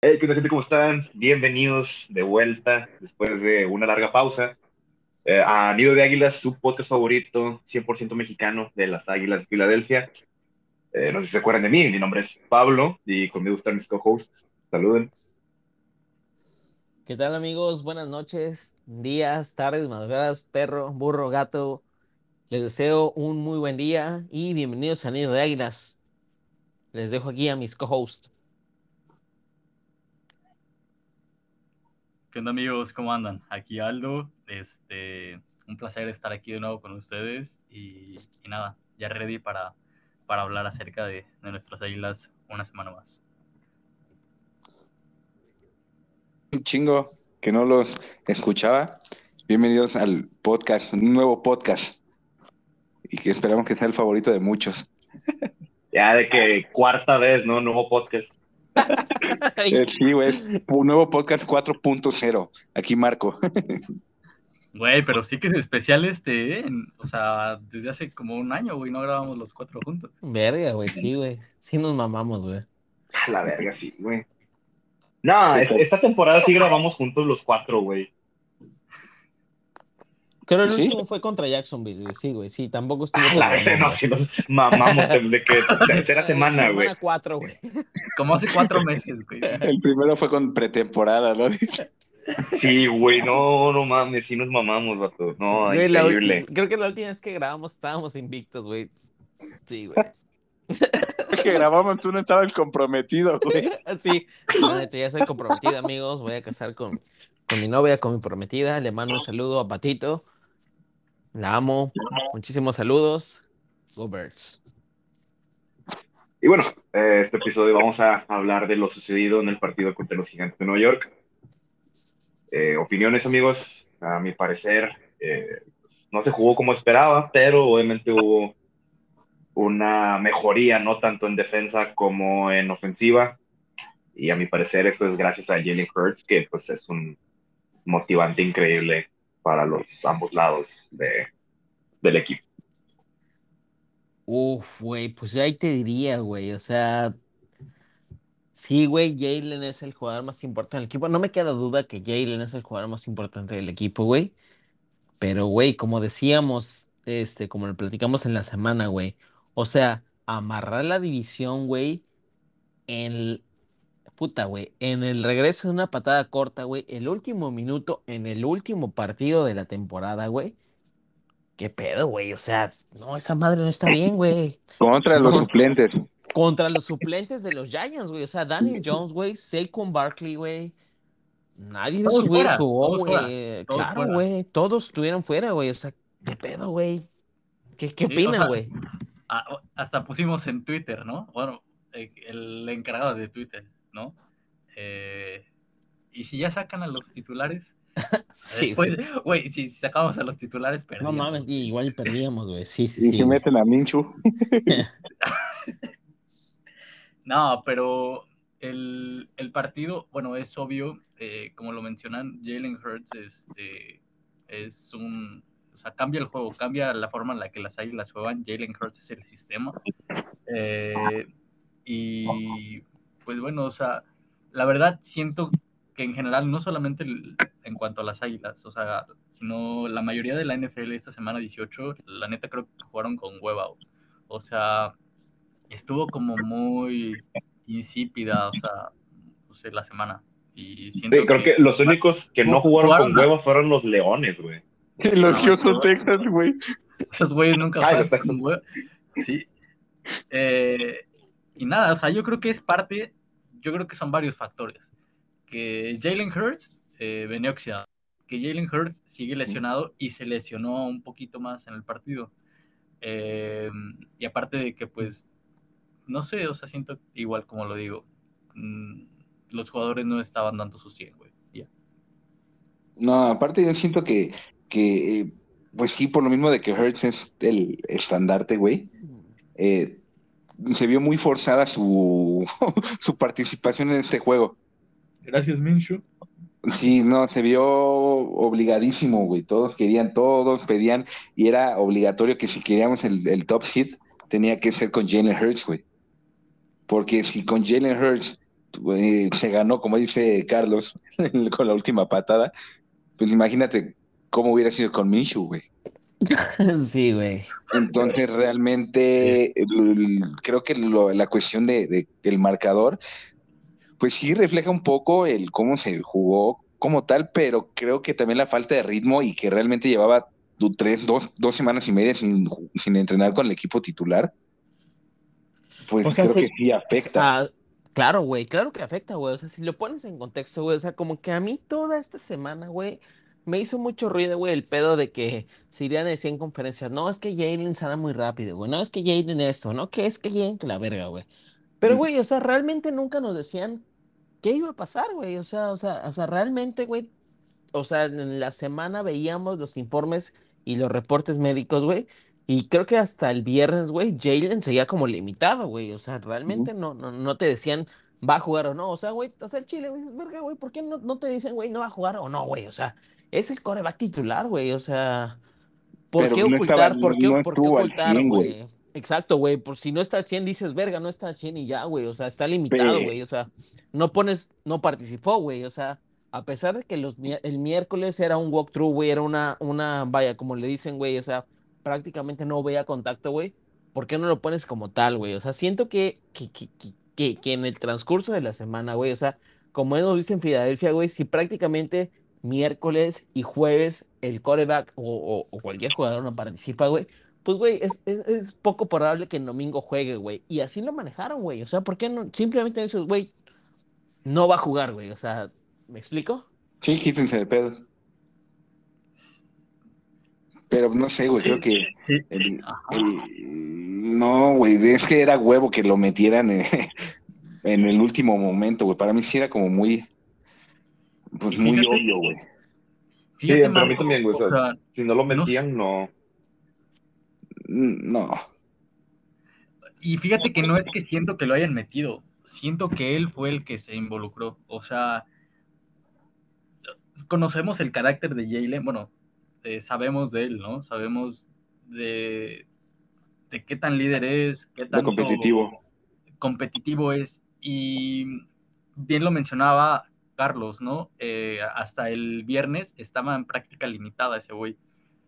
Hey, ¿qué tal, gente? ¿Cómo están? Bienvenidos de vuelta después de una larga pausa eh, a Nido de Águilas, su podcast favorito, 100% mexicano de las Águilas de Filadelfia. Eh, no sé si se acuerdan de mí, mi nombre es Pablo y conmigo están mis co-hosts. Saluden. ¿Qué tal amigos? Buenas noches, días, tardes, madrugadas, perro, burro, gato. Les deseo un muy buen día y bienvenidos a Nido de Águilas. Les dejo aquí a mis co-hosts. ¿Qué onda amigos? ¿Cómo andan? Aquí Aldo. Este, un placer estar aquí de nuevo con ustedes y, y nada, ya ready para, para hablar acerca de, de nuestras águilas una semana más. un chingo que no los escuchaba. Bienvenidos al podcast, un nuevo podcast. Y que esperamos que sea el favorito de muchos. Ya de que cuarta vez, ¿no? Nuevo podcast. Sí, güey. Un nuevo podcast 4.0. Aquí Marco. Güey, pero sí que es especial este, ¿eh? o sea, desde hace como un año, güey, no grabamos los cuatro juntos. Verga, güey, sí, güey. Sí nos mamamos, güey. A la verga, sí, güey. No, es- esta temporada sí grabamos juntos los cuatro, güey. Creo el ¿Sí? último fue contra Jacksonville, güey. Sí, güey, sí, tampoco estuvo A tan la verga, no, güey. sí nos mamamos de que tercera semana, güey. Semana cuatro, güey. Como hace cuatro meses, güey. El primero fue con pretemporada, ¿no? Sí, güey, no, no mames, sí nos mamamos, vato. No, Güey, la- increíble. creo que la última vez que grabamos estábamos invictos, güey. Sí, güey. que grabamos, tú no estabas comprometido, güey. Sí, neta, ya estoy comprometido, amigos. Voy a casar con, con mi novia, con mi prometida. Le mando un saludo a Patito. La amo. Muchísimos saludos. Go Birds. Y bueno, eh, este episodio vamos a hablar de lo sucedido en el partido contra los Gigantes de Nueva York. Eh, opiniones, amigos. A mi parecer, eh, no se jugó como esperaba, pero obviamente hubo una mejoría, no tanto en defensa como en ofensiva. Y a mi parecer eso es gracias a Jalen Hurts, que pues es un motivante increíble para los ambos lados de, del equipo. Uf, güey, pues ahí te diría, güey. O sea, sí, güey, Jalen es el jugador más importante del equipo. No me queda duda que Jalen es el jugador más importante del equipo, güey. Pero, güey, como decíamos, este, como lo platicamos en la semana, güey. O sea, amarrar la división, güey, en puta, güey, en el regreso de una patada corta, güey, el último minuto, en el último partido de la temporada, güey. ¿Qué pedo, güey? O sea, no, esa madre no está bien, güey. Contra los suplentes. Contra los suplentes de los Giants, güey. O sea, Daniel Jones, güey, Saquon Barkley, güey. Nadie de esos güeyes jugó, güey. todos Claro, güey. Todos estuvieron fuera, güey. O sea, ¿qué pedo, güey? ¿Qué, qué Sí, opinan, güey? Hasta pusimos en Twitter, ¿no? Bueno, eh, el encargado de Twitter, ¿no? Eh, y si ya sacan a los titulares, Sí, después, güey. si sacamos a los titulares, No perdíamos. mames, y igual perdíamos, güey. Sí, sí, Y sí. meten a Minchu. No, pero el, el partido, bueno, es obvio, eh, como lo mencionan, Jalen Hurts este, es un, o sea, cambia el juego, cambia la forma en la que las águilas juegan, Jalen Hurts es el sistema. Eh, y pues bueno, o sea, la verdad siento que en general, no solamente el- en cuanto a las águilas, o sea, sino la mayoría de la NFL esta semana 18, la neta creo que jugaron con hueva. O sea, estuvo como muy insípida, o sea, no sé, la semana. Y siento Sí, creo que los únicos que no jugaron con hueva fueron los Leones, güey. Y los No, Houston no. Texas, güey. Esos güeyes nunca Texans. con hueva. Sí. Eh, y nada, o sea, yo creo que es parte, yo creo que son varios factores. Que Jalen Hurts eh, venía oxidado, que Jalen Hurts sigue lesionado y se lesionó un poquito más en el partido. Eh, y aparte de que, pues, no sé, o sea, siento igual como lo digo, mm, los jugadores no estaban dando su 100, güey. Ya. No, aparte yo siento que, que eh, pues sí, por lo mismo de que Hertz es el estandarte, güey, eh, se vio muy forzada su, su participación en este juego. Gracias, Minshu. Sí, no, se vio obligadísimo, güey. Todos querían, todos pedían, y era obligatorio que si queríamos el, el top seed, tenía que ser con Jalen Hurts, güey. Porque si con Jalen Hurts se ganó, como dice Carlos, con la última patada. Pues imagínate cómo hubiera sido con Minshew, güey. sí, güey. Entonces, realmente, creo que lo- la cuestión de, de- del marcador, pues sí refleja un poco el cómo se jugó como tal, pero creo que también la falta de ritmo y que realmente llevaba tres, dos, dos semanas y media sin, entrenar con el equipo titular, pues O sea, creo que sí afecta. Ah, claro, güey, claro que afecta, güey. O sea, si lo pones en contexto, güey, o sea, como que a mí toda esta semana, güey, me hizo mucho ruido, güey, el pedo de que Siriana decía en conferencias, no, es que Jalen sana muy rápido, güey, no, es que Jalen esto, no, que es que Jalen que la verga, güey. Pero, Mm. güey, o sea, realmente nunca nos decían qué iba a pasar, güey. O sea, o sea, o sea, realmente, güey, o sea, en la semana veíamos los informes y los reportes médicos, güey. Y creo que hasta el viernes, güey, Jalen seguía como limitado, güey. O sea, realmente no, no, no te decían va a jugar o no. O sea, güey, o sea, el Chile, güey, verga, güey, ¿por qué no, no te dicen, güey, no va a jugar o no, güey? O sea, es el coreback titular, güey. O sea, ¿por Pero qué no ocultar? estaba- ¿Por qué, no por qué ocultar, 100, güey. güey? Exacto, güey. Por si no está al 100, dices, verga, no está al 100 y ya, güey. O sea, está limitado, güey. O sea, no pones, no participó, güey. O sea, a pesar de que los, el miércoles era un walkthrough, güey, era una, una, vaya, como le dicen, güey, o sea, prácticamente no veía contacto, güey. ¿Por qué no lo pones como tal, güey? O sea, siento que, que, que, que, que- que en el transcurso de la semana, güey, o sea, como hemos visto en Filadelfia, güey, si prácticamente miércoles y jueves el coreback o, o- cualquier jugador no participa, güey, pues, güey, es, es, es poco probable que el domingo juegue, güey. Y así lo manejaron, güey. O sea, ¿por qué no? Simplemente dices, güey, no va a jugar, güey. O sea, ¿me explico? Sí, quítense de pedos. Pero no sé, güey, creo que Sí. el- no, güey, es que era huevo que lo metieran en, en el último momento, güey. Para mí sí era como muy, pues muy Fíjate- obvio, güey. Sí, para mí también, güey. o sea, si no lo metían, no. Mm, No, Y fíjate que no es que siento que lo hayan metido, siento que él fue el que se involucró. O sea, conocemos el carácter de Jalen, bueno, eh, sabemos de él, ¿no? Sabemos de, de qué tan líder es, qué tan competitivo. competitivo es. Y bien lo mencionaba Carlos, ¿no? Eh, hasta el viernes estaba en práctica limitada ese güey.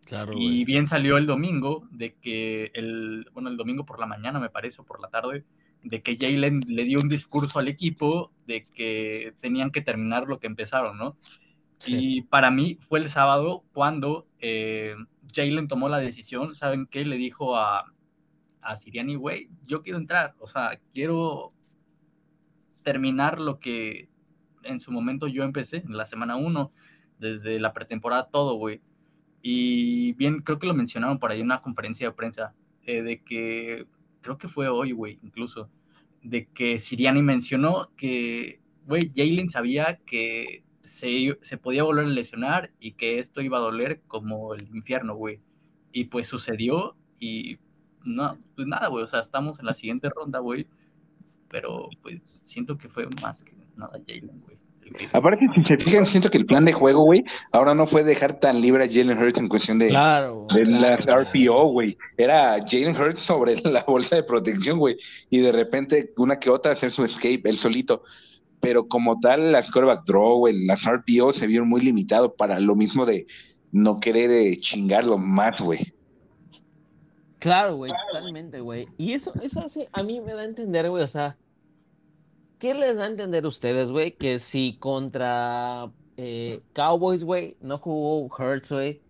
Claro, Y bien salió el domingo de que el, bueno, el domingo por la mañana me parece, o por la tarde, de que Jalen le dio un discurso al equipo de que tenían que terminar lo que empezaron, ¿no? Sí. Y para mí fue el sábado cuando eh, Jalen tomó la decisión, ¿saben qué? Le dijo a, a Siriani, güey, yo quiero entrar, o sea, quiero terminar lo que en su momento yo empecé, en la semana 1, desde la pretemporada, todo, güey. Y bien, creo que lo mencionaron por ahí en una conferencia de prensa, eh, de que, creo que fue hoy, güey, incluso, de que Siriani mencionó que, güey, Jalen sabía que se, se podía volver a lesionar y que esto iba a doler como el infierno, güey. Y pues sucedió y no, pues nada, güey, o sea, estamos en la siguiente ronda, güey. Pero pues siento que fue más que nada Jalen, güey. Aparte, si se fijan, siento que el plan de juego, güey, ahora no fue dejar tan libre a Jalen Hurts en cuestión de, Claro. de claro, las. RPO, güey. Era Jalen Hurts sobre la bolsa de protección, güey. Y de repente, una que otra, hacer su escape, él solito. Pero como tal, las quarterback draw, güey, las RPO se vieron muy limitado para lo mismo de no querer eh, chingarlo más, güey. Claro, güey, totalmente, güey. Y eso, eso hace, a mí me da a entender, güey, o sea, ¿qué les da a entender a ustedes, güey? Que si contra eh, Cowboys, güey, no jugó Hurts, güey,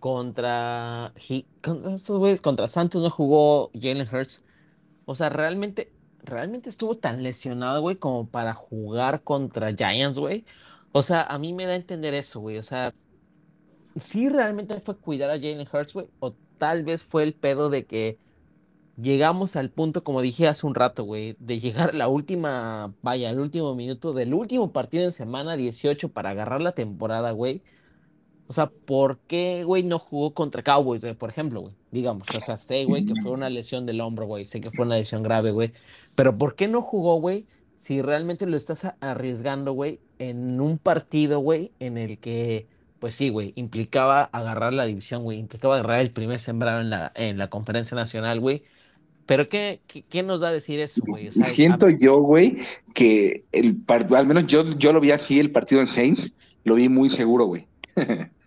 contra, Hi- contra estos güeyes, contra Santos no jugó Jalen Hurts. O sea, realmente, realmente estuvo tan lesionado, güey, como para jugar contra Giants, güey. O sea, a mí me da a entender eso, güey. O sea, sí realmente fue cuidar a Jalen Hurts, güey, o tal vez fue el pedo de que llegamos al punto, como dije hace un rato, güey, de llegar a la última, vaya, al último minuto del último partido en semana 18 para agarrar la temporada, güey. O sea, ¿por qué, güey, no jugó contra Cowboys, güey, por ejemplo, güey? Digamos, o sea, sé, güey, que fue una lesión del hombro, güey, sé que fue una lesión grave, güey, pero ¿por qué no jugó, güey? Si realmente lo estás arriesgando, güey, en un partido, güey, en el que, pues sí, güey, implicaba agarrar la división, güey, implicaba agarrar el primer sembrado en la, en la conferencia nacional, güey. Pero ¿qué, qué, qué nos da a decir eso, güey? O sea, Siento a- yo, güey, que el par- al menos yo, yo lo vi así, el partido en Saints, lo vi muy seguro, güey.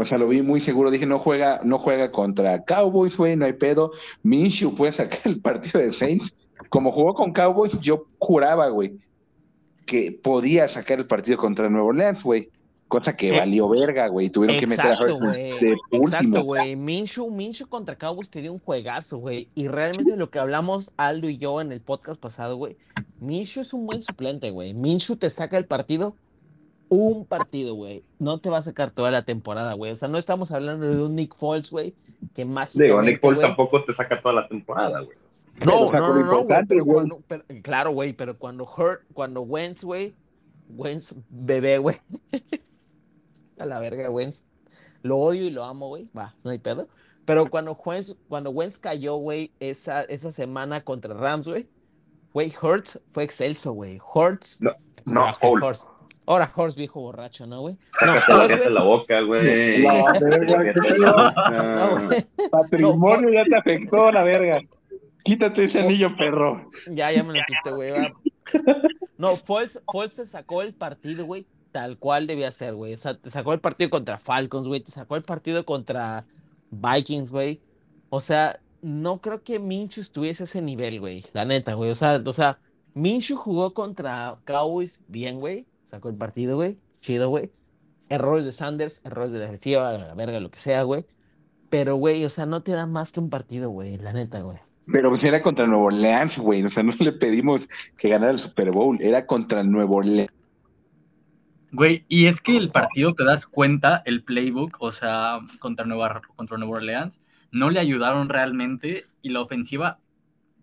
o sea, lo vi muy seguro. Dije, no juega, no juega contra Cowboys, güey, no hay pedo. Minshew puede sacar el partido de Saints. Como jugó con Cowboys, yo juraba, güey, que podía sacar el partido contra Nuevo Orleans, güey. Cosa que Eh, valió verga, güey. Tuvieron que meter a güey. de Exacto, güey. Minshew, Minshew contra Cowboys te dio un juegazo, güey. Y realmente lo que hablamos Aldo y yo en el podcast pasado, güey. Minshew es un buen suplente, güey. Minshew te saca el partido un partido, güey. No te va a sacar toda la temporada, güey. O sea, no estamos hablando de un Nick Foles, güey, que mágicamente, Digo, Nick Foles tampoco te saca toda la temporada, güey. No, no, no, no, pero güey. cuando- pero- claro, güey, pero cuando Hurt, cuando Wentz, güey, Wentz, bebé, güey. A la verga, Wentz. Lo odio y lo amo, güey. Va, no hay pedo. Pero cuando Wentz, cuando Wentz cayó, güey, esa, esa semana contra Rams, güey, güey, Hurts fue excelso, güey. Hurts. No, no. Hurts. Ahora Hurts, viejo borracho, ¿no, güey? No, Sácate la boca, güey. Patrimonio ya te afectó, la verga. Quítate ese anillo, perro. Ya, ya me lo quité, güey. No, Foles, Foles se sacó el partido, güey, tal cual debía ser, güey. O sea, te sacó el partido contra Falcons, güey. Te sacó el partido contra Vikings, güey. O sea, no creo que Minshew estuviese a ese nivel, güey. La neta, güey. O sea, o sea, Minshew jugó contra Cowboys bien, güey. Sacó el partido, güey. Chido, güey. Errores de Sanders, errores de la defensiva, la verga, lo que sea, güey. Pero, güey, o sea, no te da más que un partido, güey. La neta, güey. Pero pues era contra Nuevo Orleans, güey. O sea, no le pedimos que ganara el Super Bowl. Era contra Nuevo Orleans. Güey, y es que el partido te das cuenta, el playbook, o sea, contra Nueva, contra Nueva Orleans, no le ayudaron realmente y la ofensiva,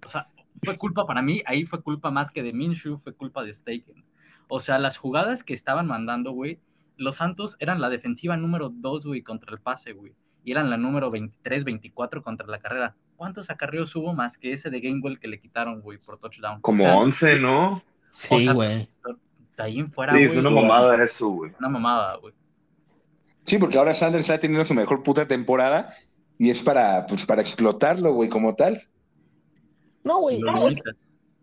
o sea, fue culpa para mí, ahí fue culpa más que de Minshew, fue culpa de Staken. O sea, las jugadas que estaban mandando, güey, los Santos eran la defensiva número 2, güey, contra el pase, güey, y eran la número 23, 24 contra la carrera. ¿Cuántos acarreos hubo más que ese de Gainwell que le quitaron, güey, por touchdown? Como o sea, 11, ¿no? Sí, güey. de ahí en fuera, Sí, es una mamada eso, güey. una mamada, güey. Sí, porque ahora Sanders está teniendo su mejor puta temporada y es para, pues, para explotarlo, güey, como tal. No, güey. No, es-.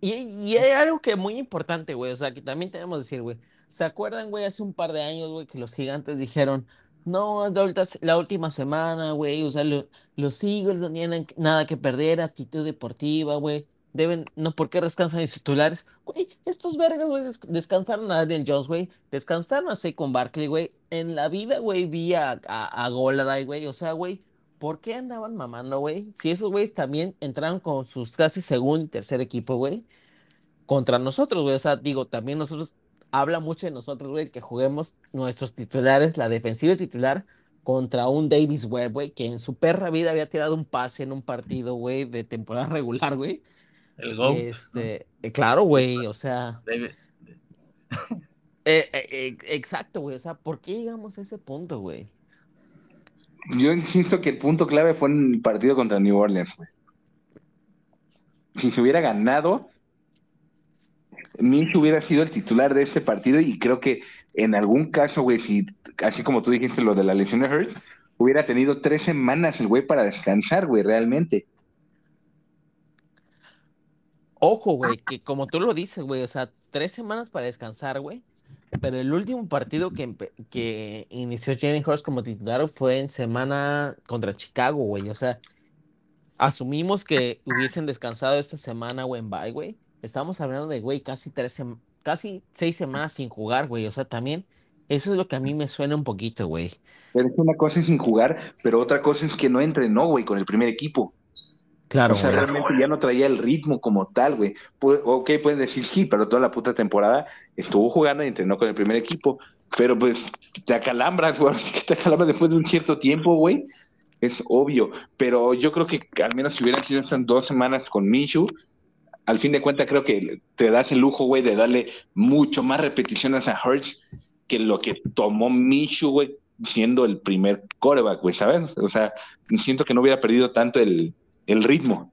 Y, y hay algo que muy importante, güey, o sea, que también tenemos que decir, güey. ¿Se acuerdan, güey, hace un par de años, güey, que los gigantes dijeron, no, la, la última semana, güey, o sea, lo- los Eagles no tienen nada que perder, actitud deportiva, güey, deben, no, ¿por qué descansan los titulares? Güey, estos vergas, güey, des- descansaron a Daniel Jones, güey, descansaron a Saquon Barkley, güey, en la vida, güey, vi a, a, a Golladay, güey, o sea, güey, ¿por qué andaban mamando, güey? Si esos güeyes también entraron con sus casi segundo y tercer equipo, güey, contra nosotros, güey. O sea, digo, también nosotros, habla mucho de nosotros, güey, que juguemos nuestros titulares, la defensiva titular, contra un Davis Webb, güey, que en su perra vida había tirado un pase en un partido, güey, de temporada regular, güey. El GOAT. Este, eh, claro, güey, o sea, eh, eh, exacto, güey, o sea, ¿por qué llegamos a ese punto, güey? Yo insisto que el punto clave fue en el partido contra New Orleans, güey. Si se hubiera ganado, Minshew hubiera sido el titular de este partido y creo que en algún caso, güey, si, así como tú dijiste lo de la lesión de Hurts, hubiera tenido tres semanas el güey para descansar, güey, realmente. Ojo, güey, que como tú lo dices, güey, o sea, tres semanas para descansar, güey. Pero el último partido que, que inició Jalen Hurts como titular fue en semana contra Chicago, güey. O sea, asumimos que hubiesen descansado esta semana, güey, en bye, güey. Estamos hablando de, güey, casi tres, casi seis semanas sin jugar, güey. O sea, también eso es lo que a mí me suena un poquito, güey. Pero es una cosa es sin jugar, pero otra cosa es que no entrenó, güey, con el primer equipo. Claro, O sea, güey. realmente ya no traía el ritmo como tal, güey. Ok, puedes decir sí, pero toda la puta temporada estuvo jugando y entrenó con el primer equipo. Pero pues te acalambras, güey. Te acalambras después de un cierto tiempo, güey. Es obvio. Pero yo creo que al menos si hubieran sido estas dos semanas con Minshew, al fin de cuentas creo que te das el lujo, güey, de darle mucho más repeticiones a Hurts que lo que tomó Minshew, güey, siendo el primer coreback, güey, ¿sabes? O sea, siento que no hubiera perdido tanto el, el ritmo.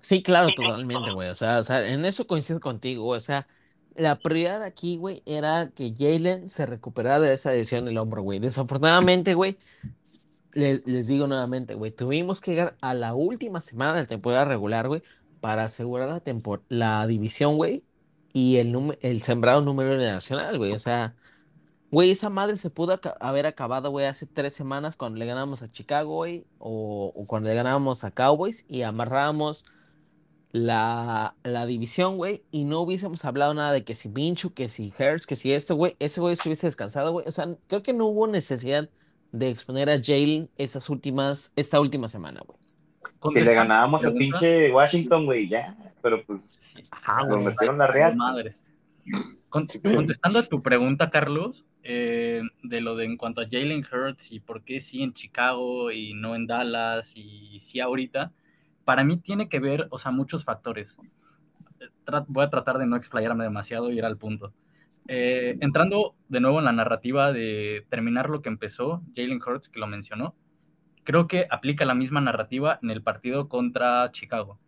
Sí, claro, totalmente, güey. O sea, o sea, en eso coincido contigo. O sea, la prioridad aquí, güey, era que Jalen se recuperara de esa lesión del hombro, güey. Desafortunadamente, güey, le- les digo nuevamente, güey, tuvimos que llegar a la última semana de la temporada regular, güey, para asegurar la, la división, güey, y el, el sembrado número nacional, güey. O sea, güey, esa madre se pudo aca- haber acabado, güey, hace tres semanas cuando le ganamos a Chicago, güey, o, o cuando le ganábamos a Cowboys y amarrábamos la, la división, güey, y no hubiésemos hablado nada de que si Minshew, que si Hertz, que si esto, güey, ese güey se hubiese descansado, güey. O sea, creo que no hubo necesidad de exponer a Jalen esas últimas, esta última semana, güey. Si le ganábamos a pinche Washington, güey, ya. Pero pues Ajá, nos güey. metieron la real. madres. Con- contestando a tu pregunta, Carlos, eh, de lo de en cuanto a Jalen Hurts y por qué sí en Chicago y no en Dallas y sí ahorita, para mí tiene que ver, o sea, muchos factores. Voy a tratar de no explayarme demasiado y ir al punto. Eh, entrando de nuevo en la narrativa de terminar lo que empezó Jalen Hurts, que lo mencionó, creo que aplica la misma narrativa en el partido contra Chicago.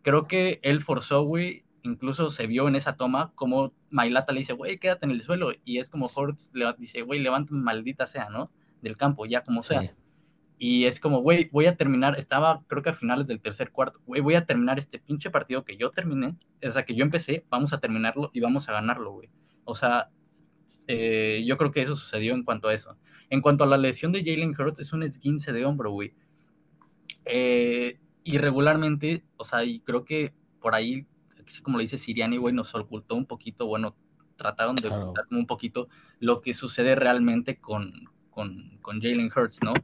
Creo que él forzó, güey, incluso se vio en esa toma como Mailata le dice, güey, quédate en el suelo, y es como Hurts le dice, güey, levanta maldita sea, ¿no? Del campo, ya como sea. Sí. Y es como, güey, voy a terminar, estaba creo que a finales del tercer cuarto, güey, voy a terminar este pinche partido que yo terminé, o sea, que yo empecé, vamos a terminarlo y vamos a ganarlo, güey. O sea, eh, yo creo que eso sucedió en cuanto a eso. En cuanto a la lesión de Jalen Hurts, es un esguince de hombro, güey. Eh, irregularmente, o sea, y creo que por ahí, como lo dice Siriani, güey, nos ocultó un poquito, bueno, trataron de Claro. ocultar como un poquito lo que sucede realmente con, con, con Jalen Hurts, ¿no?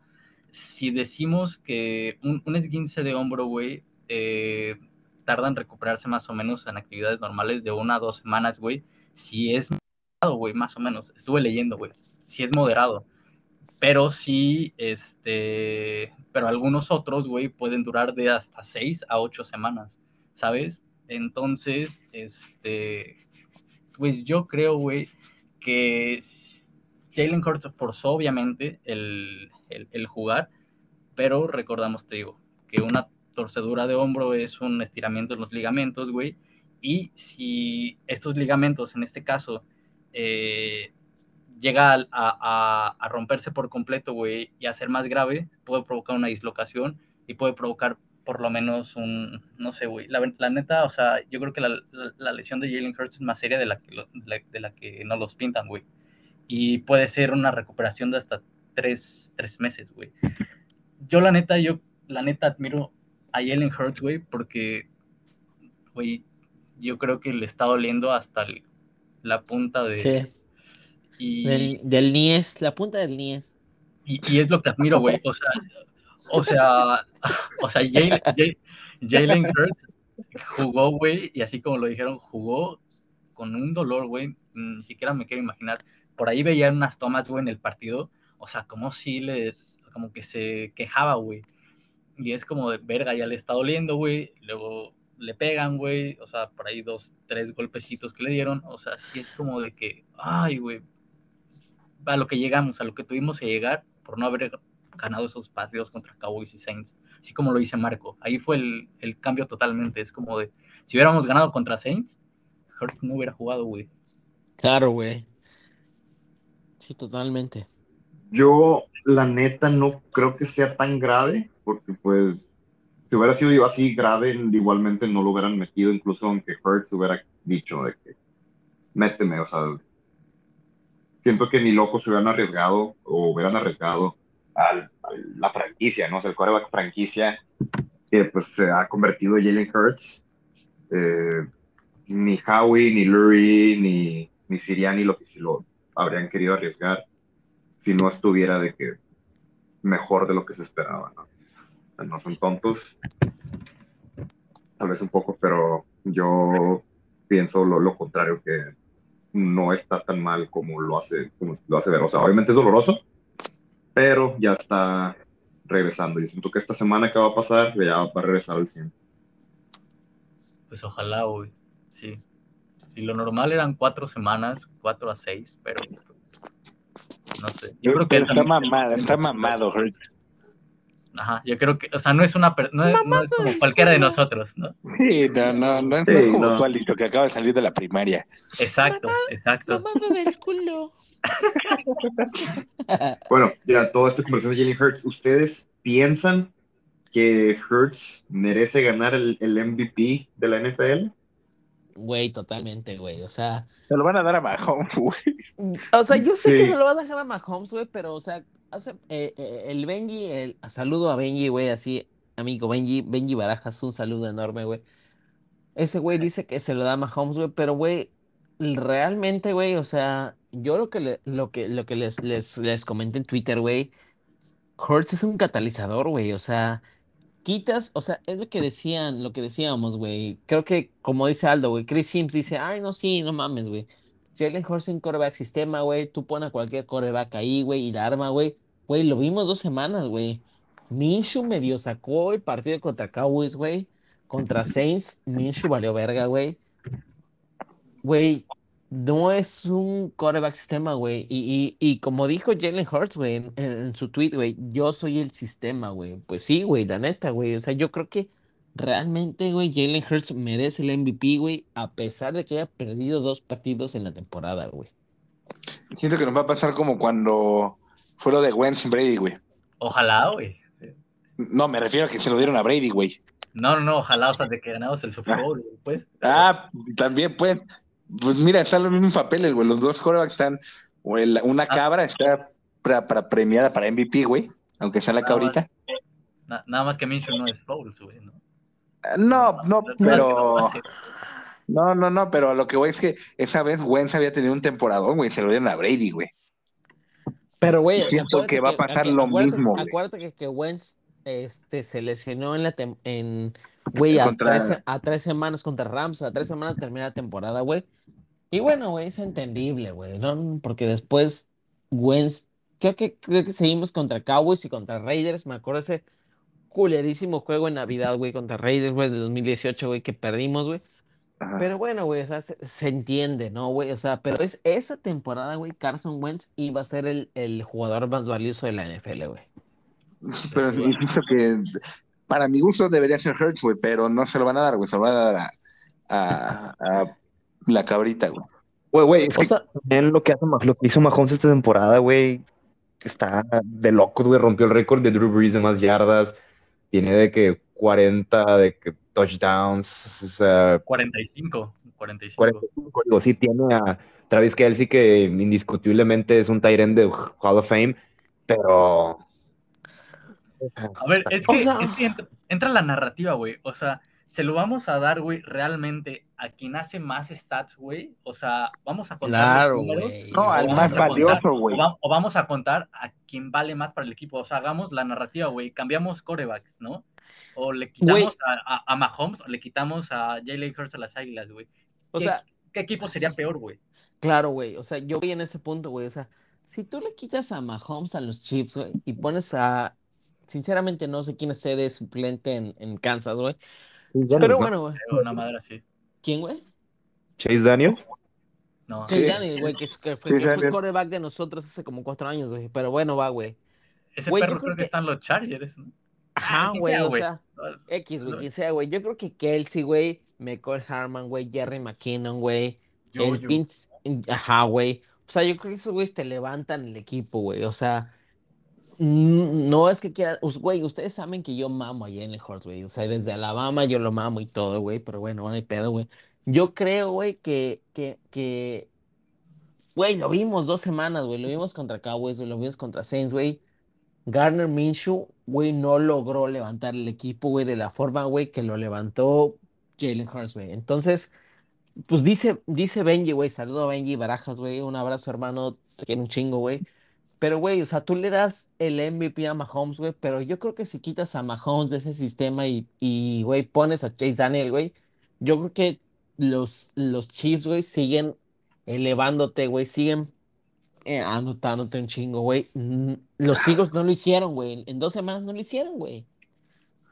Si decimos que un, un esguince de hombro, güey, eh, tarda en recuperarse más o menos en actividades normales de una a dos semanas, güey, si es moderado, güey, más o menos. Estuve leyendo, güey, si es moderado. Pero sí, este, pero algunos otros, güey, pueden durar de hasta seis a ocho semanas, ¿sabes? Entonces, este, pues yo creo, güey, que Jalen Hurts forzó obviamente el, el, jugar, pero recordamos, te digo, que una torcedura de hombro es un estiramiento en los ligamentos, güey, y si estos ligamentos, en este caso, eh, llega a, a- a romperse por completo, güey, y a ser más grave, puede provocar una dislocación y puede provocar por lo menos un, no sé, güey, la, la neta, o sea, yo creo que la, la- la lesión de Jalen Hurts es más seria de la que, lo- de la, de la que no los pintan, güey. Y puede ser una recuperación de hasta tres, tres meses, güey. Yo la neta, yo la neta admiro a Jalen Hurts, güey, porque, güey, yo creo que le está doliendo hasta el- la punta de... Sí. Y, Del, del Nies, la punta del Nies. y, y es lo que admiro, güey. O sea, o sea, o sea, Jalen, Jalen- jugó, güey, y así como lo dijeron, jugó con un dolor, güey. Ni siquiera me quiero imaginar. Por ahí veía unas tomas, güey, en el partido. O sea, como si le, como que se quejaba, güey. Y es como de verga, ya le está doliendo, güey. Luego le pegan, güey. O sea, por ahí dos, tres golpecitos que le dieron. O sea, sí es como de que, ay, güey, a lo que llegamos, a lo que tuvimos que llegar por no haber ganado esos partidos contra Cowboys y Saints. Así como lo dice Marco. Ahí fue el, el cambio totalmente. Es como de, si hubiéramos ganado contra Saints, Hurts no hubiera jugado, güey. Claro, güey. Sí, totalmente. Yo, la neta, no creo que sea tan grave, porque pues, si hubiera sido así grave, igualmente no lo hubieran metido, incluso aunque Hurts hubiera dicho de que méteme, o sea, siento que ni locos se hubieran arriesgado o hubieran arriesgado al- a la franquicia, ¿no? O sea, el quarterback franquicia que pues se ha convertido en Jalen Hurts. Eh, ni Howie, ni Lurie, ni, ni Siriani lo que si lo habrían querido arriesgar si no estuviera de que mejor de lo que se esperaba, ¿no? O sea, no son tontos, tal vez un poco, pero yo pienso lo, lo contrario, que no está tan mal como lo hace, como lo hace ver. O sea, obviamente es doloroso, pero ya está regresando. Y siento que esta semana que va a pasar, ya va a regresar al 100. Pues ojalá, güey. Sí. Si lo normal eran cuatro semanas, cuatro a seis, pero no sé. Yo creo que está también- mamado, está mamado, Hurts. Ajá, yo creo que, o sea, no es una, no es, no es como cualquiera de nosotros, ¿no? Sí, no, no, no, es Sí, como no. tú, Alito, que acaba de salir de la primaria. Exacto, exacto. del culo. Bueno, ya toda esta conversación de Jalen Hurts, ¿ustedes piensan que Hurts merece ganar el, el MVP de la NFL? Güey, totalmente, güey. O sea, Se lo van a dar a Mahomes, güey. o sea, yo sé Sí. que se lo va a dejar a Mahomes, güey, pero, o sea, hace, eh, eh, el Benji, el, saludo a Benji, güey, así, amigo Benji, Benji Barajas, un saludo enorme, güey. Ese güey dice que se lo da a Mahomes, güey, pero, güey, realmente, güey, o sea, yo lo que, le- lo que, lo que les, les, les comenté en Twitter, güey, Hurts es un catalizador, güey, o sea, quitas, o sea, es lo que decían, lo que decíamos, güey. Creo que, como dice Aldo, güey, Chris Sims dice, ay, no, sí, no mames, güey. Jalen Hurts en coreback sistema, güey. Tú pones a cualquier coreback ahí, güey, y la arma, güey. Güey, lo vimos dos semanas, güey. Minshew medio sacó el partido contra Cowboys, güey. Contra Saints, Minshew valió verga, güey. Güey, no es un coreback sistema, güey. Y, y, y como dijo Jalen Hurts, güey, en, en- su tweet, güey, yo soy el sistema, güey. Pues sí, güey, la neta, güey. O sea, yo creo que realmente, güey, Jalen Hurts merece el MVP, güey, a pesar de que haya perdido dos partidos en la temporada, güey. Siento que nos va a pasar como cuando fue lo de Wentz y Brady, güey. Ojalá, güey. No, me refiero a que se lo dieron a Brady, güey. No, no, no, ojalá, o sea, de que ganamos el Super Bowl, güey, pues. Ah, también, pues. Pues mira, están los mismos papeles, güey. Los dos quarterbacks están. güey, la- una cabra está para, para premiada para MVP, güey. Aunque sea la Nada más. cabrita. Na- nada más que Minshew no es Foles, güey, ¿no? Ah, No, no, pero. No, no, no, pero lo que voy es que esa vez Wentz había tenido un temporadón, güey. Se lo dieron a Brady, güey. Pero, güey, Siento que va a pasar lo acuérdate- mismo, güey. Acuérdate que, que Wentz este, se lesionó en la en, güey, a, Contra- tres, a tres semanas contra Rams, a tres semanas termina la temporada, güey. Y bueno, güey, es entendible, güey, ¿no? Porque después Wentz, creo que, creo que seguimos contra Cowboys y contra Raiders, me acuerdo ese culerísimo juego en Navidad, güey, contra Raiders, güey, de 2018, güey, que perdimos, güey. Pero bueno, güey, o sea, se, se entiende, ¿no, güey? O sea, pero es esa temporada, güey, Carson Wentz iba a ser el, el jugador más valioso de la NFL, güey. Sí, Pero insisto que para mi gusto debería ser Hurts, güey, pero no se lo van a dar, güey. Se lo van a dar a, a- a la cabrita, güey. Güey, güey, es O que sea, también lo que, hace, lo que hizo Mahomes esta temporada, güey, está de locos, güey. Rompió el récord de Drew Brees de más yardas. Tiene de que 40 de que touchdowns. O sea, 45, 45. 45. Digo, sí tiene a Travis Kelsey, que indiscutiblemente es un tight end de Hall of Fame, pero... A ver, es O que, sea- es que entra, entra la narrativa, güey. O sea, se lo vamos a dar, güey, realmente a quien hace más stats, güey. O sea, vamos a contar los claro, números. güey. No, al o más vamos a contar- valioso, güey. O, va- o vamos a contar a quien vale más para el equipo. O sea, hagamos la narrativa, güey. Cambiamos corebacks, ¿no? O le quitamos a, a, a Mahomes, o le quitamos a Jalen Hurts a las Águilas, güey. O ¿Qué, sea, ¿Qué equipo sería peor, güey? claro, güey. O sea, yo voy en ese punto, güey. O sea, si tú le quitas a Mahomes a los Chiefs, güey, y pones a. Sinceramente, no sé quién es de suplente en, en Kansas, güey. Pero bueno, güey. Pero Una madre así. ¿Quién, güey? Chase Daniels. No. Chase Sí. Daniel, güey, que, fue, que fue quarterback de nosotros hace como cuatro años, güey. Pero bueno, va, güey. Ese Güey, perro creo creo que que- están los Chargers, ¿no? Ajá, quien güey, o sea, X, güey, quien sea, güey. Yo creo que Kelsey, güey, McCall Harman, güey, Jerry McKinnon, güey. El yo. pinche. Ajá, güey. O sea, yo creo que esos güeyes te levantan el equipo, güey. O sea, no es que quiera. Güey, ustedes saben que yo mamo a Jalen Hurts, güey. O sea, desde Alabama yo lo mamo y todo, güey. Pero bueno, no hay pedo, güey. Yo creo, güey, que, que, que. Güey, lo vimos dos semanas, güey. Lo vimos contra Cowboys, güey. Lo vimos contra Saints, güey. Garner Minshew, güey, no logró levantar el equipo, güey, de la forma, güey, que lo levantó Jalen Hurts, güey. Entonces, pues dice, dice Benji, güey, saludo a Benji Barajas, güey, un abrazo, hermano, te quiero un chingo, güey. Pero, güey, o sea, tú le das el MVP a Mahomes, güey, pero yo creo que si quitas a Mahomes de ese sistema y, y güey, pones a Chase Daniel, güey, yo creo que los, los Chiefs, güey, siguen elevándote, güey, siguen eh, anotándote un chingo, güey. Mm, Los Eagles no lo hicieron, güey. En dos semanas no lo hicieron, güey.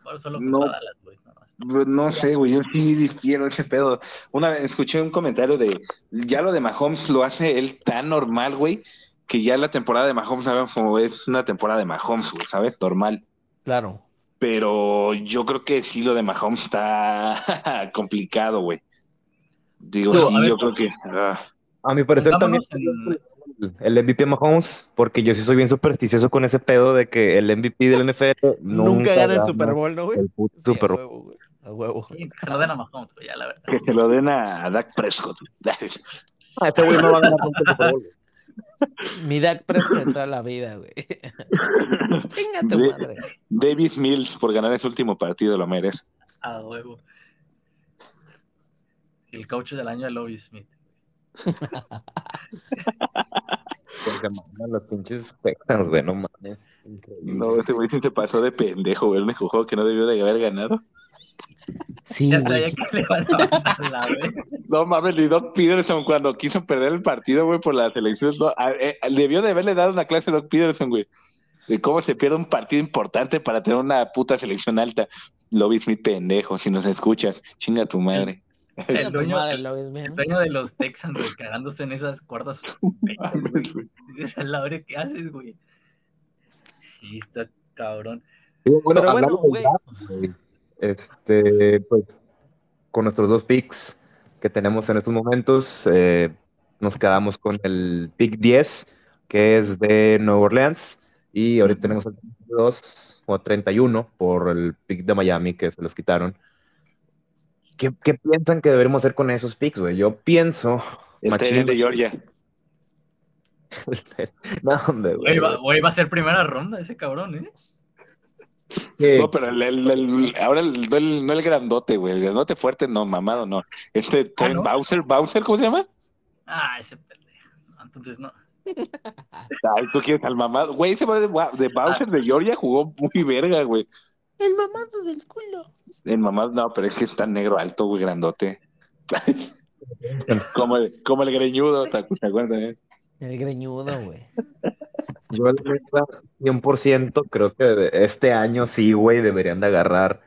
Bueno, solo No. Dallas, güey. Pues, No sé, güey, yo sí difiero ese pedo. Una vez escuché un comentario de, ya lo de Mahomes lo hace él tan normal, güey, que ya la temporada de Mahomes, sabemos como es una temporada de Mahomes, güey, ¿sabes? Normal. Claro. Pero yo creo que sí lo de Mahomes está complicado, güey. Digo, No, sí, ver, yo creo que... ah, A mi parecer también en- el MVP Mahomes, porque yo sí soy bien supersticioso con ese pedo de que el MVP del NFL Nunca, gana el Super Bowl, ¿no, güey? El puto Sí, Super a Bowl. huevo, güey. A huevo. Sí, que se lo den a Mahomes, güey, ya la verdad. que se lo den a Dak Prescott. Ah, ese güey no va a ganar nunca el Super Bowl. Mi Dak Prescott de toda la vida, güey. Venga tu De- madre. Davis Mills por ganar ese último partido lo merece. A huevo. El coach del año de Lobby Smith. Porque los pinches Texans, güey, no mames. Increíble. No, ese güey sí se pasó de pendejo, güey. El único juego que no debió de haber ganado. Sí, Ya güey. sabía que le van a mandar la vez. No mames, ni Doc Peterson cuando quiso perder el partido, güey, por la selección. no, a- eh, debió de haberle dado una clase a Doc Peterson, güey. De cómo se pierde un partido importante para tener una puta selección alta. Lobby Smith pendejo, si nos escuchas, chinga tu madre. Chinga El tu dueño, madre, el, lo ves el bien. dueño de los Texans, güey, cagándose en esas cuerdas. Dices, a la hora que haces, güey. Sí, está cabrón. Sí, bueno, Pero bueno, güey. Este, pues, con nuestros dos picks que tenemos en estos momentos, eh, nos quedamos con el pick 10, que es de Nueva Orleans, y ahorita tenemos el 32 o 31 por el pick de Miami, que se los quitaron. ¿Qué, qué piensan que deberíamos hacer con esos picks, güey? Yo pienso... Machín, bien de Georgia. No, hombre, güey. Güey, va, güey, va a ser primera ronda ese cabrón, ¿eh? No, pero el, el- el- ahora el, no, el, no el grandote, güey. El grandote fuerte, no, mamado, no. Este Trent ¿no? Bowser, Bowser, ¿cómo se llama? Ah, ese pendejo. Entonces no. Ay, tú quieres al mamado. Güey, ese va de, de Bowser de Georgia jugó muy verga, güey. El mamado del culo. El mamado, no, pero es que está negro alto, güey, grandote. como, el, como el greñudo, ¿te acu- te acuerdas? eh? El greñudo, güey. Yo, la neta, 100% creo que este año sí, güey, deberían de agarrar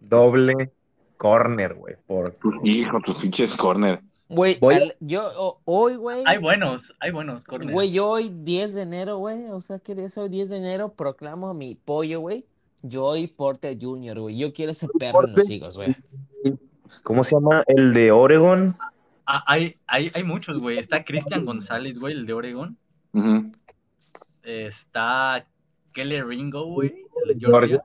doble corner, güey. Por... Tus hijos, tus pinches corner. Güey, al- yo hoy, güey. Hay buenos, hay buenos corners. Güey, yo hoy 10 de enero, güey. O sea, que de eso hoy 10 de enero proclamo a mi pollo, güey. Joey Porter Jr., güey. Yo quiero ese perro en los higos, güey. ¿Cómo se llama? El de Oregon. Ah, hay, hay, hay muchos, güey. Está Cristian González, güey, el de Oregon. Ujú. Está Kelly Ringo, güey, Georgia.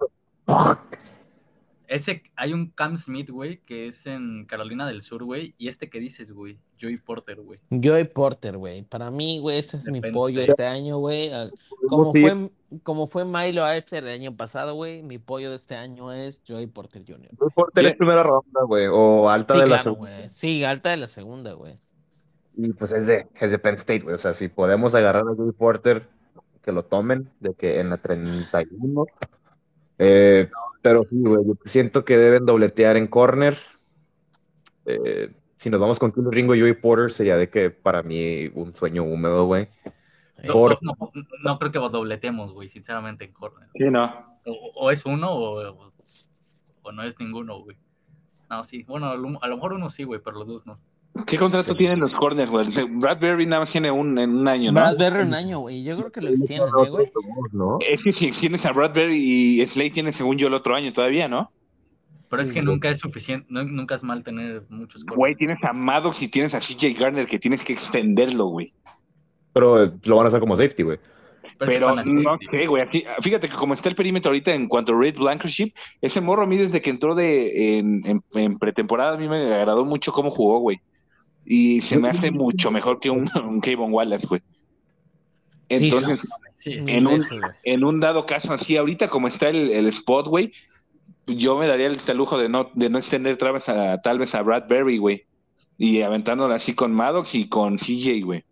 Ese, hay un Cam Smith, güey, que es en Carolina del Sur, güey. Y este que dices, güey, Joey Porter, güey. Joey Porter, güey. Para mí, güey, ese es mi pollo este año, güey. Ah, Como fue, como fue Milo Alter el año pasado, güey, mi pollo de este año es Joey Porter Jr. Joey Porter es primera ronda, güey, o alta Sí, de la claro, segunda. güey. Sí, alta de la segunda, güey. Y pues es de, es de Penn State, güey. O sea, si podemos agarrar a Joey Porter, que lo tomen, de que en la 31. Eh, pero sí, güey, yo siento que deben dobletear en corner. Eh, si nos vamos con Kelly Ringo y Joey Porter, sería de que para mí un sueño húmedo, güey. No, Por- no, no- no creo que dobletemos, güey, sinceramente, en corner. Sí, no. O, o es uno o, o no es ninguno, güey. No, sí. Bueno, a lo, a lo mejor uno sí, güey, pero los dos no. ¿Qué contrato tienen los corners, güey? Bradbury nada más tiene un, en un año, ¿no? Bradbury un año, güey. Yo creo que lo extienden, ¿eh, güey? ¿no? Es que si tienes a Bradbury y Slade tiene, según yo, el otro año todavía, ¿no? Pero Sí, es que sí. nunca es suficiente, no- nunca es mal tener muchos corners. Güey, tienes a Maddox y tienes a CJ Garner que tienes que extenderlo, güey. Pero eh, lo van a hacer como safety, güey. Pero, Pero no sé, güey. aquí- Fíjate que como está el perímetro ahorita en cuanto a Red Blankership, ese morro a mí desde que entró de, en, en- en pretemporada a mí me agradó mucho cómo jugó, güey. Y se me hace mucho mejor que un, un Kayvon Wallace, güey. Entonces, Sí, en un- en un dado caso así, ahorita como está el, el spot, güey, yo me daría el, el lujo de no, de no extender tal vez a, tal vez a Bradbury, güey. Y aventándolo así con Maddox y con CJ, güey.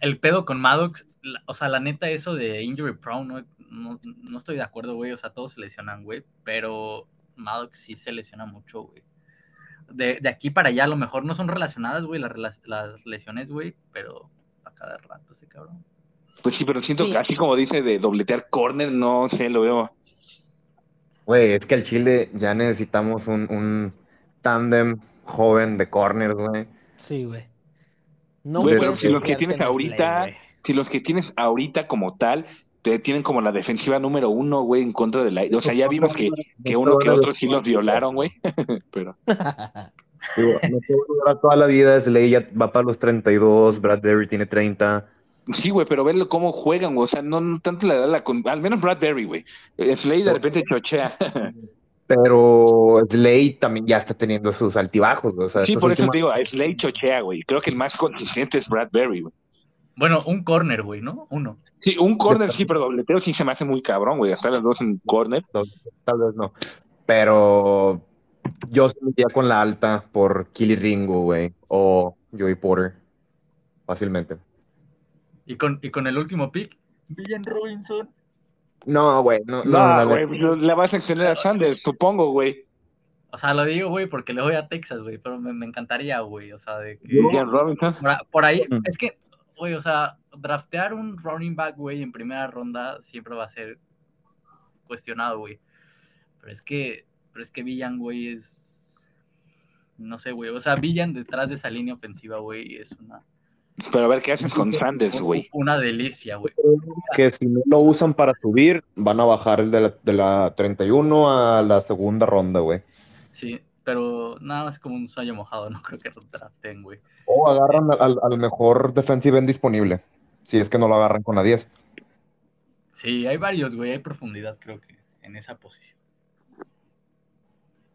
el pedo con Maddox, la- o sea, la neta, eso de injury prone, no, no, no estoy de acuerdo, güey. O sea, todos se lesionan, güey. Pero Maddox sí se lesiona mucho, güey. De, de aquí para allá, a lo mejor no son relacionadas, güey, las, las lesiones, güey. Pero a cada rato ese cabrón. Pues sí, pero siento Sí. que así como dice de dobletear corner, no sé, lo veo. Güey, es que al Chile ya necesitamos un, un tándem joven de corners, güey. Sí, güey. No Güey, pero si los que tienes en ahorita-. Si los que tienes ahorita como tal, tienen como la defensiva número uno, güey, en contra de la... O sea, ya vimos que, que uno que otro sí los violaron, güey. Pero Digo, no durar toda la vida, Slay ya va para los 32, Bradbury tiene 30. sí, güey, pero verlo cómo juegan, güey. O sea, no, no tanto la edad, la con- al menos Bradbury, güey. Slade de repente chochea. Pero Slay también ya está teniendo sus altibajos, güey. O sea, Sí, por eso te digo, a Slade chochea, güey. Creo que el más consistente es Bradbury, güey. Bueno, un corner, güey, ¿no? Uno. Sí, un corner sí, pero dobleteo sí se me hace muy cabrón, güey. Hasta las dos en corner. Tal vez no. Pero yo se me iría con la alta por Killy Ringo, güey. O Joey Porter. Fácilmente. Y con, y con el último pick, Villan Robinson. No, güey. No, no, No, no, güey, pues, le vas a extender a Sanders, supongo, güey. O sea, lo digo, güey, porque le voy a Texas, güey, pero me, me encantaría, güey. O sea, de que. Por, por ahí, es que, güey, o sea, draftear un running back, güey, en primera ronda siempre va a ser cuestionado, güey. Pero es que, pero es que Villan, güey, es. No sé, güey. O sea, Villan detrás de esa línea ofensiva, güey, es una. Pero a ver qué haces con Sanders, güey. Una delicia, güey. Que si no lo usan para subir, van a bajar el de la, de la 31 a la segunda ronda, güey. Sí, pero nada más como un sueño mojado, no creo que lo draften, güey. O agarran al, al mejor defensive end disponible. Si es que no lo agarran con la 10. Sí, hay varios, güey, hay profundidad, creo que, en esa posición.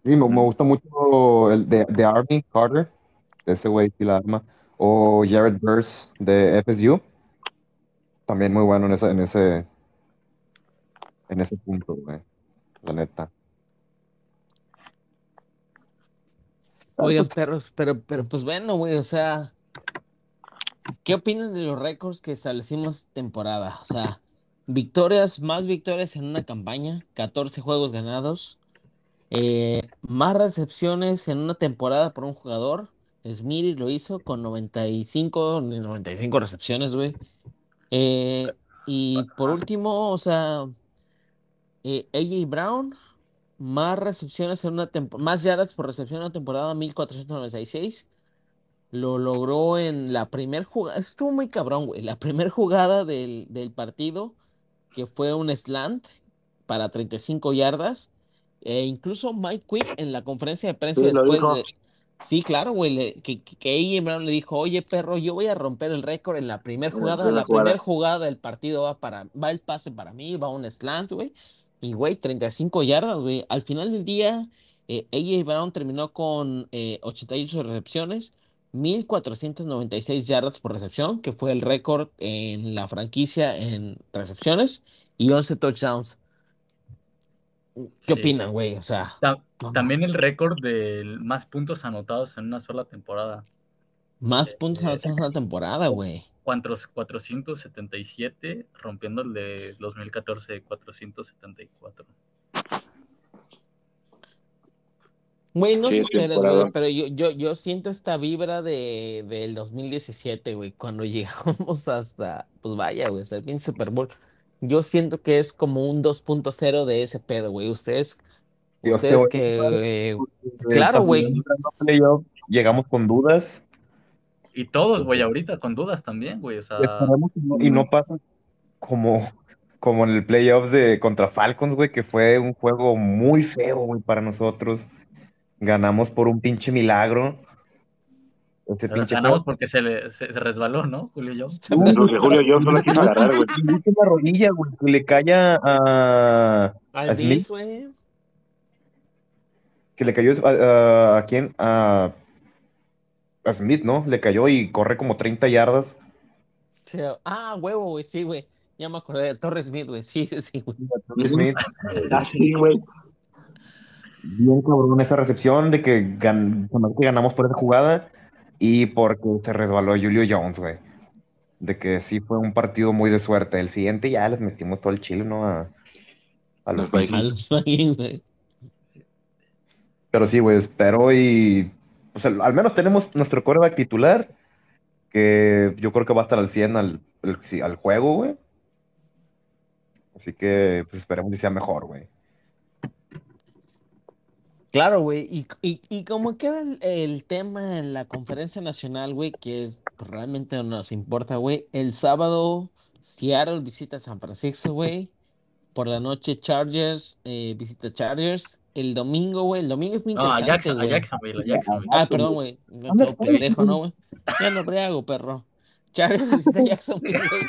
Sí, me, me gusta mucho el de, de Army Carter. Ese güey sí la arma. O Jared Burse de FSU. También muy bueno en ese, en ese, en ese punto, güey. La neta. Oigan, perros, pero, pero pues bueno, güey, o sea, ¿qué opinan de los récords que establecimos temporada? O sea, victorias, más victorias en una campaña, 14 juegos ganados, eh, más recepciones en una temporada por un jugador. Smithy lo hizo con 95, 95 recepciones, güey. Eh, y por último, o sea, eh, AJ Brown, más recepciones en una temporada, más yardas por recepción en una temporada, 1496. Lo logró en la primer jugada. Estuvo muy cabrón, güey. La primera jugada del, del partido, que fue un slant para 35 yardas. E incluso Mike Quick en la conferencia de prensa Sí, después de. Sí, claro, güey. le- que, que, AJ Brown le dijo, oye, perro, yo voy a romper el récord en la primera En jugada. primera La primera jugada del partido va para, va el pase para mí, va un slant, güey. Y, güey, 35 yardas, güey. Al final del día, eh, AJ Brown terminó con eh, 88 recepciones, 1496 yardas por recepción, que fue el récord en la franquicia en recepciones, y 11 touchdowns. ¿Qué Sí. opinan, güey? O sea, Ta- no También el récord de más puntos anotados en una sola temporada. Más puntos en una temporada, güey. Cuantros- 477, rompiendo el de 2014 de 474. Güey, no Sí, sé es ustedes, temporada. güey, pero yo, yo, yo siento esta vibra de, del 2017, güey, cuando llegamos hasta, pues vaya, güey, o sea, pinche Super Bowl. Yo siento que es como un 2.0 de ese pedo, güey. Ustedes, Dios ustedes que, eh, Desde Claro, güey. a Llegamos con dudas. Y todos, güey, ahorita con dudas también, güey. O sea, Esperemos y no, y no pasa como, como en el playoffs de contra Falcons, güey, que fue un juego muy feo, güey, para nosotros. Ganamos por un pinche milagro. Ese pinche ganamos juego. porque se, le, se, se resbaló, ¿no, Julio Jones? Julio yo solo quiso agarrar, güey. Última rodilla, güey, que le cae a, a- Smith, que le cayó a, a- ¿a quién? A, a Smith, ¿no? Le cayó y corre como 30 yardas. Sí, Ah, huevo, güey, sí, güey. Ya me acordé de Torres Smith, güey. Sí, sí, sí, güey. Smith, Así, güey. bien cabrón esa recepción de que, gan- que ganamos por esa jugada y porque se resbaló Julio Jones, güey. De que sí fue un partido muy de suerte. El siguiente ya les metimos todo el chile, ¿no? A, a los Vikings. A los Vikings, güey. Pero sí, güey, espero y. Pues al, menos tenemos nuestro quarterback titular, que yo creo que va a estar al 100 al, al, juego, güey. Así que, pues esperemos que sea mejor, güey. Claro, güey. Y, y, y como queda el, el tema en la conferencia nacional, güey, que es, pues, realmente no nos importa, güey. El sábado Seattle visita San Francisco, güey. Por la noche Chargers eh, visita Chargers. El domingo, güey. El domingo es muy No, a, interesante, Jackson, a güey. Jacksonville, a Jacksonville. Ah, perdón, güey. No, ¿Dónde todo está pendejo, ¿no, güey? Ya no briago, perro. Chargers visita Jacksonville, güey.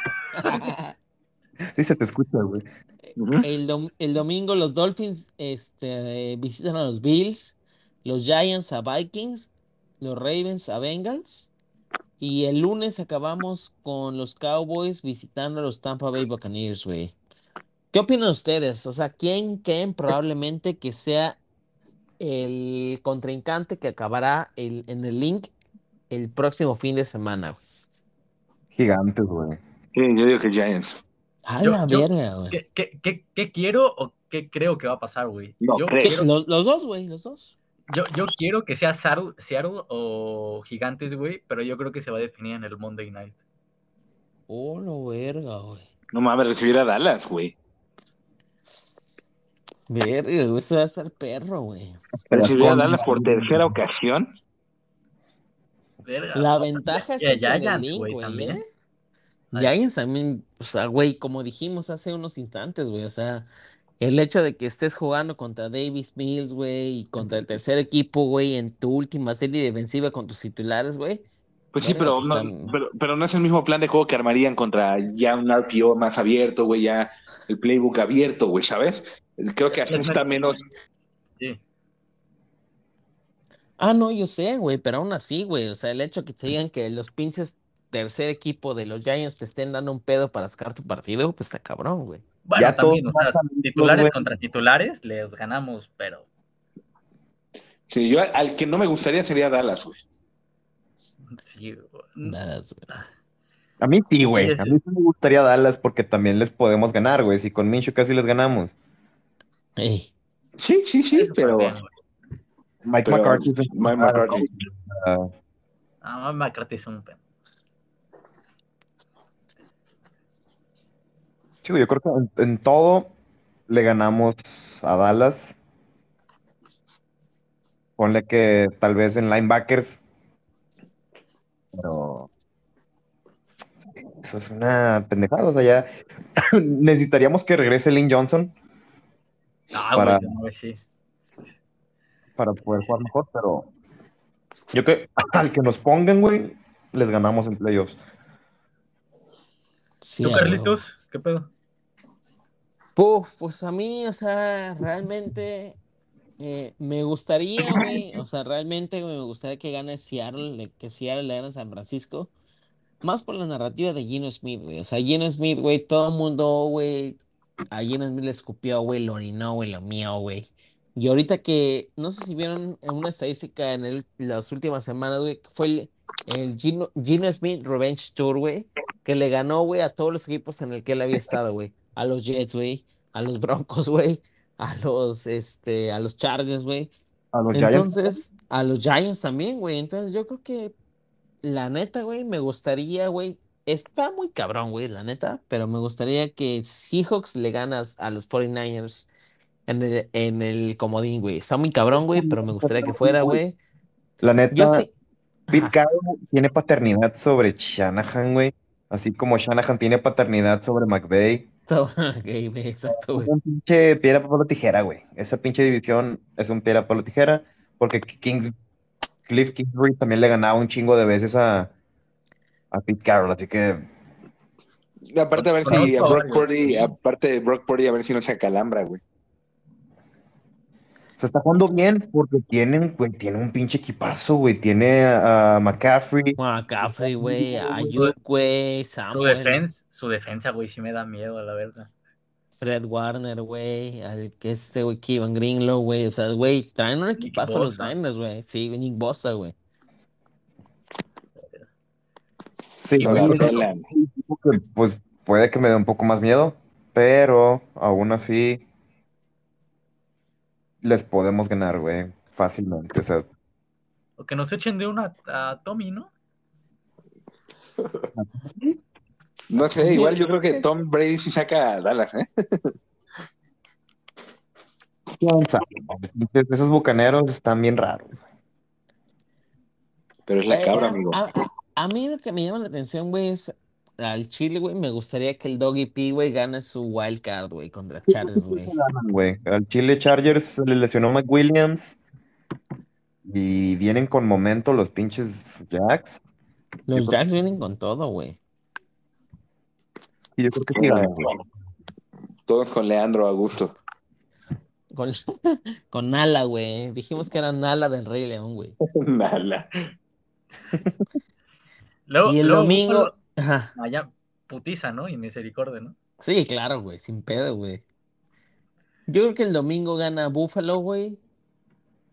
Sí se te escucha, güey. El, dom- el domingo los Dolphins este, visitan a los Bills, los Giants a Vikings, los Ravens a Bengals y el lunes acabamos con los Cowboys visitando a los Tampa Bay Buccaneers, güey. ¿Qué opinan ustedes? O sea, ¿quién creen probablemente que sea el contrincante que acabará el- en el link el próximo fin de semana? güey? Gigantes, güey. Sí, yo digo que Giants. A Yo- la yo- verga, güey. ¿Qué, qué, qué, qué quiero o qué creo que va a pasar, güey? No, yo, crees. quiero, Los, los dos, güey, los dos. yo, yo quiero que sea Seattle, Seattle o Gigantes, güey, pero yo creo que se va a definir en el Monday Night. Oh, no, verga, güey. No mames, recibir a Dallas, güey. Verga, güey, eso va a estar perro, güey. Recibir a Dallas por tercera ocasión. Verga, La ventaja es y a en el Giants, link, güey, güey. también. ¿eh? Giants también, o sea, güey, como dijimos hace unos instantes, güey, o sea, el hecho de que estés jugando contra Davis Mills, güey, y contra el tercer equipo, güey, en tu última serie defensiva con tus titulares, güey. Pues sí, pero, pues no, pero, pero no es el mismo plan de juego que armarían contra ya un RPO más abierto, güey, ya el playbook abierto, güey, ¿sabes? Creo que asusta menos. Sí. Ah, no, yo sé, güey, pero aún así, güey, o sea, el hecho que te digan que los pinches tercer equipo de los Giants te estén dando un pedo para sacar tu partido, pues está cabrón, güey. Bueno, Ya también, todos o sea, titulares güey. contra titulares les ganamos, pero Sí, yo al que no me gustaría sería Dallas, güey. Sí, güey. That's- A mí sí, güey. A mí sí me gustaría Dallas porque también les podemos ganar, güey. Si con Minshew casi les ganamos. Ey, Sí, sí, sí, Eso pero. Mike pero McCarthy es un- Mike McCarthy. Ah, Ah, McCarthy es un pen. sí, yo creo que en, en todo le ganamos a Dallas. Ponle que tal vez en linebackers. Pero. Eso es una pendejada. O sea, ya necesitaríamos que regrese Lynn Johnson Ah, Para- güey, no, sí. para poder jugar mejor, pero yo creo que al que nos pongan, güey, les ganamos en playoffs. sí, ¿Tú. Carlitos? ¿Qué pedo? Puf, pues a mí, o sea, realmente eh, me gustaría, güey, o sea, realmente me gustaría que gane Seattle, que Seattle le gane San Francisco, más por la narrativa de Gino Smith, güey, o sea, Gino Smith, güey, todo el mundo, güey, a Gino Smith le escupió, güey, lo orinó, güey, lo mío, güey, y ahorita que, no sé si vieron una estadística en las últimas semanas, güey, que fue el, el Gino, Gino Smith Revenge Tour, güey, que le ganó, güey, a todos los equipos en el que él había estado, güey. A los Jets, güey. A los Broncos, güey. A los, este, a los Chargers, güey. A los Giants. Entonces, a los Giants también, güey. Entonces, yo creo que, la neta, güey, me gustaría, güey. Está muy cabrón, güey, la neta. Pero me gustaría que Seahawks le ganas a los 49ers en el, en el comodín, güey. Está muy cabrón, güey, pero me gustaría que fuera, güey. La neta, Yo sí. Pete. Carroll tiene paternidad sobre Shanahan, güey. Así como Shanahan tiene paternidad sobre McVay. Exacto, güey. Un pinche piedra, papel o tijera, güey. Esa pinche división es un piedra, papel o tijera. Porque Kings, Cliff Kingsbury también le ganaba un chingo de veces a, a Pete Carroll. Así que Aparte, a ver si a a Brock Purdy, aparte de Brock Purdy, a ver si no se acalambra, güey. se está jugando bien porque tienen, güey, tiene un pinche equipazo, güey. Tiene a, a McCaffrey. McCaffrey, güey, Ayuk, güey, Su Samuel, defensa, su defensa, güey, sí me da miedo, la verdad. Fred Warner, güey, al que este, güey, Kevin Greenlow, güey, o sea, güey, traen un equipazo los Bosa. Niners, güey, sí, Nick Bosa, güey. Sí, es que, pues puede que me dé un poco más miedo, pero aún así les podemos ganar, güey, fácilmente. O sea, O que nos echen de una a Tommy, ¿no? No sé, igual yo creo que Tom Brady sí saca a Dallas, ¿eh? esos bucaneros están bien raros. güey. Pero es la Eh, cabra, amigo. A, mí lo que me llama la atención, güey, es al Chile, güey, me gustaría que el Doggy P, güey, gane su wild card, güey, contra Chargers, güey. Al Chile Chargers se le lesionó McWilliams y vienen con momento los pinches Jacks. Los Jacks vienen con todo, güey. Yo creo que sí. Todos con Leandro Augusto. Con, con Nala, güey. Dijimos que era Nala del Rey León, güey. Nala. Luego, Y el luego domingo. Allá putiza, ¿no? Y misericordia, ¿no? Sí, claro, güey, sin pedo, güey. Yo creo que el domingo gana Buffalo, güey.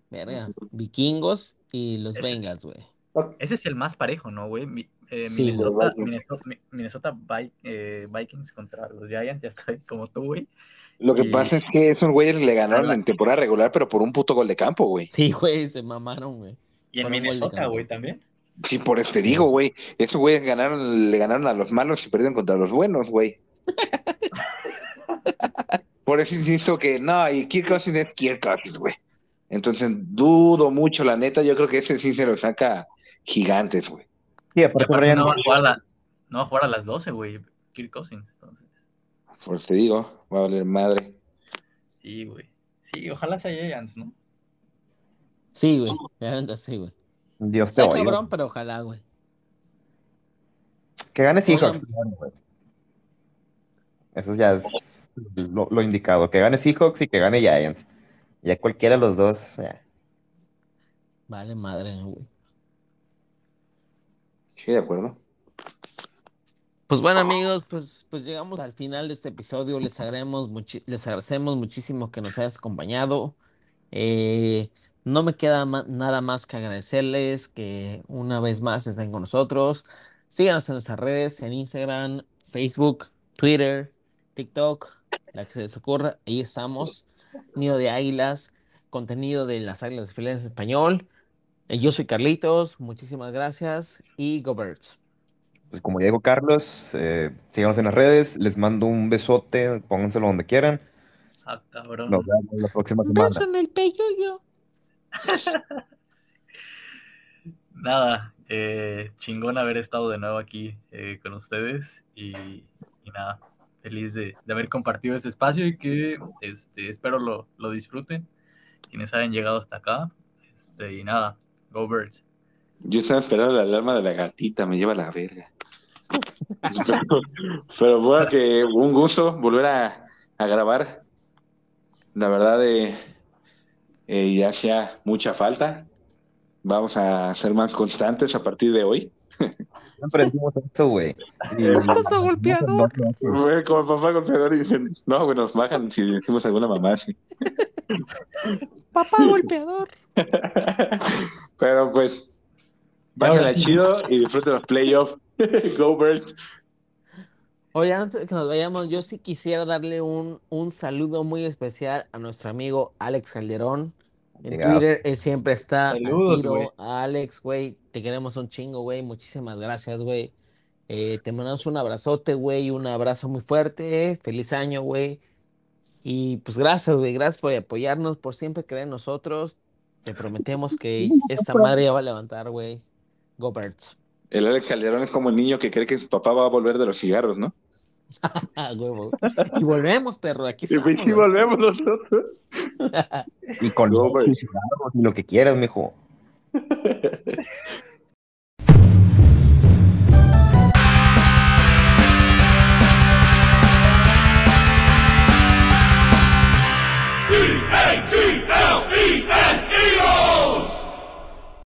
Verga. Vikingos y los Ese- Bengals, güey. Ese es el más parejo, ¿no, güey? Eh, Sí, Minnesota, güey. Minnesota, Mi- Minnesota Vi- eh, Vikings contra los Giants, ya sabes, como tú, güey. Lo que Y- pasa es que esos güeyes le ganaron en temporada regular, pero por un puto gol de campo, güey. Sí, güey, se mamaron, güey. Y en Minnesota, güey, también. Sí, por eso te digo, güey. Esos güeyes ganaron, le ganaron a los malos y perdieron contra los buenos, güey. Por eso insisto que no, y Kirk Cousins es Kirk Cousins, güey. Entonces dudo mucho, la neta. Yo creo que ese sí se lo saca gigantes, güey. Sí, aparte Brian, no va, a jugar a la- no va a jugar a las 12, güey. Kirk Cousins. Entonces, Por eso te digo, va a valer madre. sí, güey. Sí, ojalá sea Giants, ¿no? Sí, güey. La sí, güey. Dios te Está oiga. cabrón, pero ojalá, güey. Que gane Seahawks. Eso ya es lo, lo indicado. Que gane Seahawks y que gane Giants. Ya cualquiera de los dos. ya. Vale, madre, güey. Sí, de acuerdo. Pues bueno, amigos, pues, pues llegamos al final de este episodio. Les agradecemos, les agradecemos muchísimo que nos hayas acompañado. Eh, no me queda nada más que agradecerles que una vez más estén con nosotros. Síganos en nuestras redes, en Instagram, Facebook, Twitter, TikTok, la que se les ocurra. Ahí estamos. Nido de Águilas, contenido de las Águilas de Filas español. Eh, Yo soy Carlitos, muchísimas gracias y go Birds. Pues como ya dijo Carlos, eh, síganos en las redes. Les mando un besote. Pónganselo donde quieran. Ah, cabrón. Nos vemos la próxima semana. beso en el peyoyo. Nada, eh, chingón haber estado de nuevo aquí eh, con ustedes y, y nada, feliz de, de haber compartido este espacio y que este, espero lo, lo disfruten quienes hayan llegado hasta acá. Este, y nada, go. Yo estaba esperando la alarma de la gatita, me lleva la verga. Pero, pero bueno, que un gusto volver a, a grabar. La verdad, eh, eh, ya hacía mucha falta. Vamos a ser más constantes a partir de hoy. Siempre decimos eso, güey. Esposa golpeador. Güey, Como papá golpeador y dicen, no, güey, nos bajan si decimos alguna mamá así. Papá golpeador. Pero pues, pásenla chido y disfruten los playoffs. Go Birds. Oye, antes de que nos vayamos, yo sí quisiera darle un, un saludo muy especial a nuestro amigo Alex Calderón. En Llegado. Twitter, él siempre está al Saludos, tiro. güey. Alex, güey, te queremos un chingo, güey. Muchísimas gracias, güey. Eh, te mandamos un abrazote, güey, un abrazo muy fuerte. Feliz año, güey. Y pues gracias, güey. Gracias por apoyarnos, por siempre creer en nosotros. Te prometemos que esta madre ya va a levantar, güey. Go Birds. El Alex Calderón es como el niño que cree que su papá va a volver de los cigarros, ¿no? Huevo. Y volvemos, perro. Aquí Y estamos. pues volvemos nosotros. Y con y lo que quieras, mijo.